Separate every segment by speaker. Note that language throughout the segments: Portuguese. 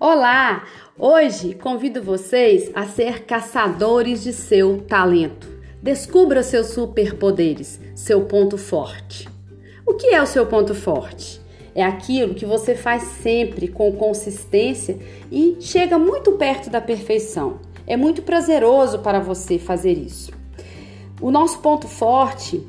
Speaker 1: Olá! Hoje convido vocês a ser caçadores de seu talento. Descubra seus superpoderes, seu ponto forte. O que é o seu ponto forte? É aquilo que você faz sempre com consistência e chega muito perto da perfeição. É muito prazeroso para você fazer isso. O nosso ponto forte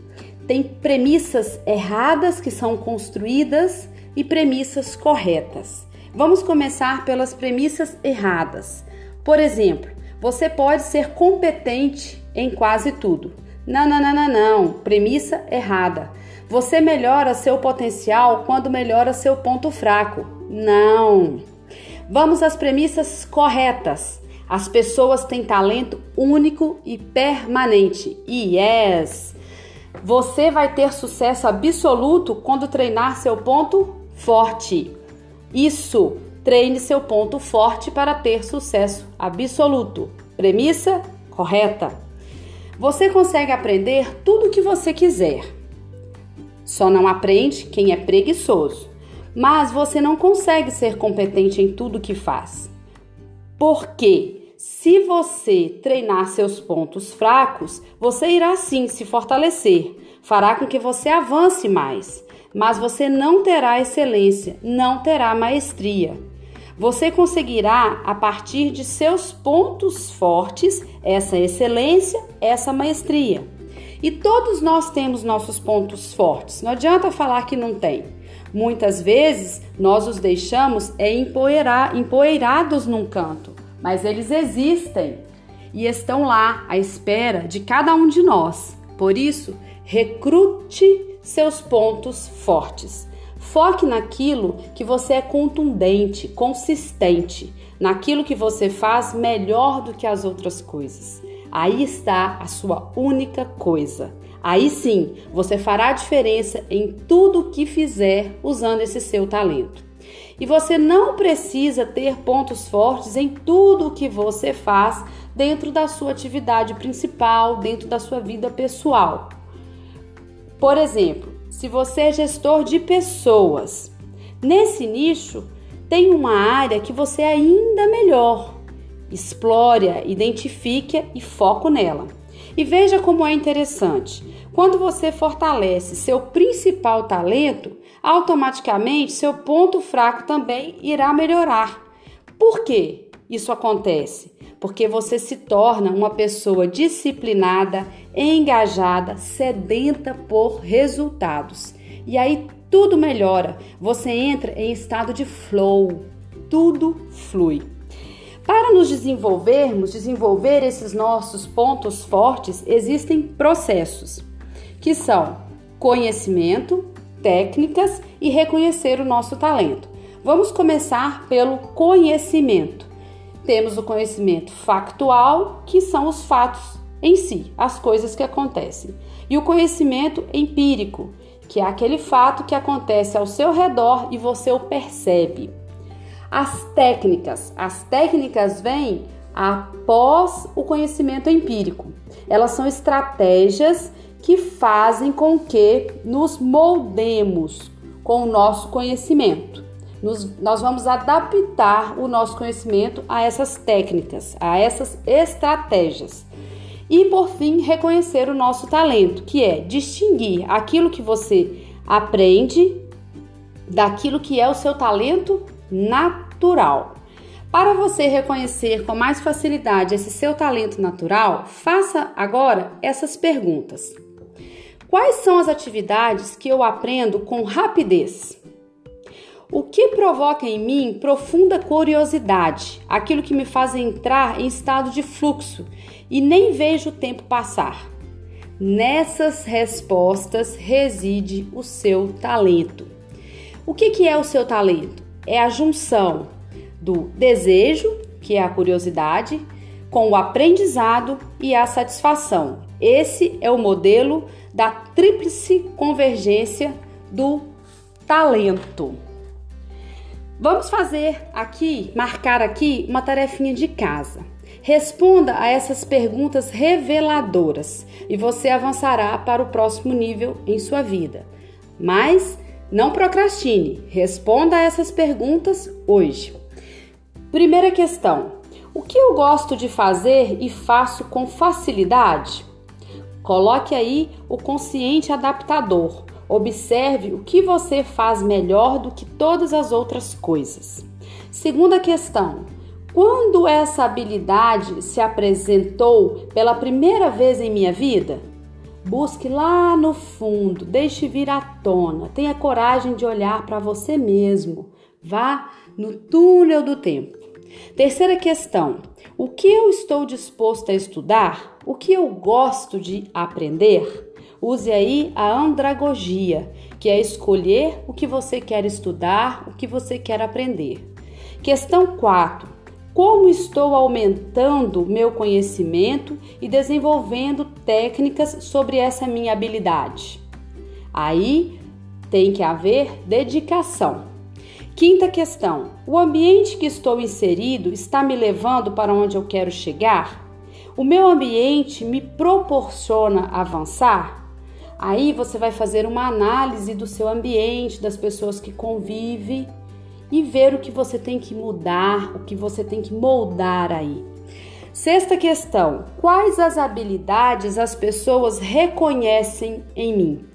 Speaker 1: tem premissas erradas que são construídas e premissas corretas. Vamos começar pelas premissas erradas. Por exemplo, você pode ser competente em quase tudo. Não, não, não, não, não. Premissa errada. Você melhora seu potencial quando melhora seu ponto fraco. Não. Vamos às premissas corretas. As pessoas têm talento único e permanente. Yes! Você vai ter sucesso absoluto quando treinar seu ponto forte. Isso, treine seu ponto forte para ter sucesso absoluto. Premissa correta. Você consegue aprender tudo o que você quiser. Só não aprende quem é preguiçoso. Mas você não consegue ser competente em tudo que faz. Porque se você treinar seus pontos fracos, você irá sim se fortalecer, fará com que você avance mais mas você não terá excelência, não terá maestria. Você conseguirá, a partir de seus pontos fortes, essa excelência, essa maestria. E todos nós temos nossos pontos fortes, não adianta falar que não tem. Muitas vezes nós os deixamos é empoeirar, empoeirados num canto, mas eles existem e estão lá à espera de cada um de nós. Por isso, recrute seus pontos fortes. Foque naquilo que você é contundente, consistente, naquilo que você faz melhor do que as outras coisas. Aí está a sua única coisa. Aí sim, você fará diferença em tudo o que fizer usando esse seu talento. E você não precisa ter pontos fortes em tudo o que você faz dentro da sua atividade principal, dentro da sua vida pessoal. Por exemplo, se você é gestor de pessoas, nesse nicho tem uma área que você é ainda melhor. Explore, identifique e foco nela. E veja como é interessante. Quando você fortalece seu principal talento, automaticamente seu ponto fraco também irá melhorar. Por que isso acontece? porque você se torna uma pessoa disciplinada, engajada, sedenta por resultados. E aí tudo melhora, você entra em estado de flow, tudo flui. Para nos desenvolvermos, desenvolver esses nossos pontos fortes, existem processos que são conhecimento, técnicas e reconhecer o nosso talento. Vamos começar pelo conhecimento temos o conhecimento factual, que são os fatos em si, as coisas que acontecem, e o conhecimento empírico, que é aquele fato que acontece ao seu redor e você o percebe. As técnicas, as técnicas vêm após o conhecimento empírico. Elas são estratégias que fazem com que nos moldemos com o nosso conhecimento. Nos, nós vamos adaptar o nosso conhecimento a essas técnicas, a essas estratégias. E por fim, reconhecer o nosso talento, que é distinguir aquilo que você aprende daquilo que é o seu talento natural. Para você reconhecer com mais facilidade esse seu talento natural, faça agora essas perguntas. Quais são as atividades que eu aprendo com rapidez? O que provoca em mim profunda curiosidade, aquilo que me faz entrar em estado de fluxo e nem vejo o tempo passar. Nessas respostas reside o seu talento. O que, que é o seu talento? É a junção do desejo, que é a curiosidade, com o aprendizado e a satisfação. Esse é o modelo da tríplice convergência do talento. Vamos fazer aqui, marcar aqui uma tarefinha de casa. Responda a essas perguntas reveladoras e você avançará para o próximo nível em sua vida. Mas não procrastine, responda a essas perguntas hoje. Primeira questão: o que eu gosto de fazer e faço com facilidade? Coloque aí o consciente adaptador. Observe o que você faz melhor do que todas as outras coisas. Segunda questão: quando essa habilidade se apresentou pela primeira vez em minha vida? Busque lá no fundo, deixe vir à tona, tenha coragem de olhar para você mesmo. Vá no túnel do tempo. Terceira questão: o que eu estou disposto a estudar? O que eu gosto de aprender? Use aí a andragogia, que é escolher o que você quer estudar, o que você quer aprender. Questão 4. Como estou aumentando meu conhecimento e desenvolvendo técnicas sobre essa minha habilidade? Aí tem que haver dedicação. Quinta questão: o ambiente que estou inserido está me levando para onde eu quero chegar? O meu ambiente me proporciona avançar? Aí você vai fazer uma análise do seu ambiente, das pessoas que convive e ver o que você tem que mudar, o que você tem que moldar aí. Sexta questão: quais as habilidades as pessoas reconhecem em mim?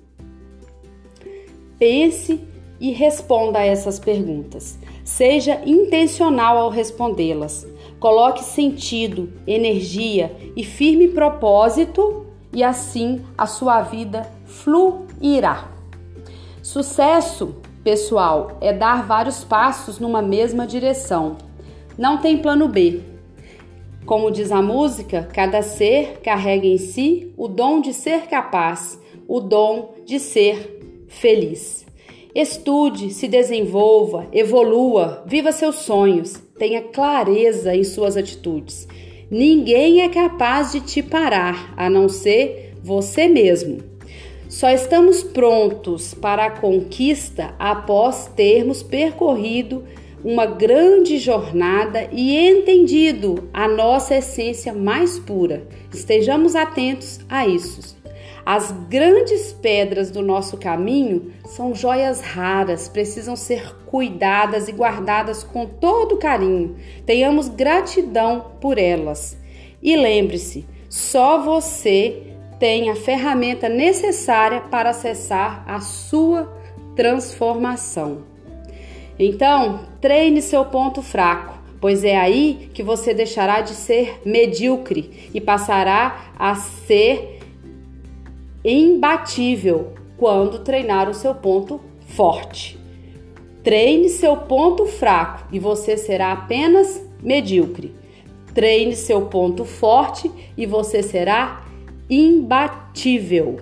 Speaker 1: Pense e responda a essas perguntas. Seja intencional ao respondê-las. Coloque sentido, energia e firme propósito, e assim a sua vida fluirá. Sucesso, pessoal, é dar vários passos numa mesma direção. Não tem plano B. Como diz a música, cada ser carrega em si o dom de ser capaz, o dom de ser feliz. Estude, se desenvolva, evolua, viva seus sonhos, tenha clareza em suas atitudes. Ninguém é capaz de te parar, a não ser você mesmo. Só estamos prontos para a conquista após termos percorrido uma grande jornada e entendido a nossa essência mais pura. Estejamos atentos a isso. As grandes pedras do nosso caminho são joias raras, precisam ser cuidadas e guardadas com todo carinho. Tenhamos gratidão por elas. E lembre-se, só você tem a ferramenta necessária para acessar a sua transformação. Então, treine seu ponto fraco, pois é aí que você deixará de ser medíocre e passará a ser imbatível quando treinar o seu ponto forte. Treine seu ponto fraco e você será apenas medíocre. Treine seu ponto forte e você será imbatível.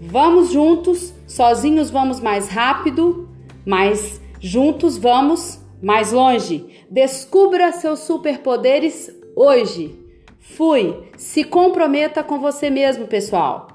Speaker 1: Vamos juntos, sozinhos vamos mais rápido, mas juntos vamos mais longe. Descubra seus superpoderes hoje. Fui. Se comprometa com você mesmo, pessoal.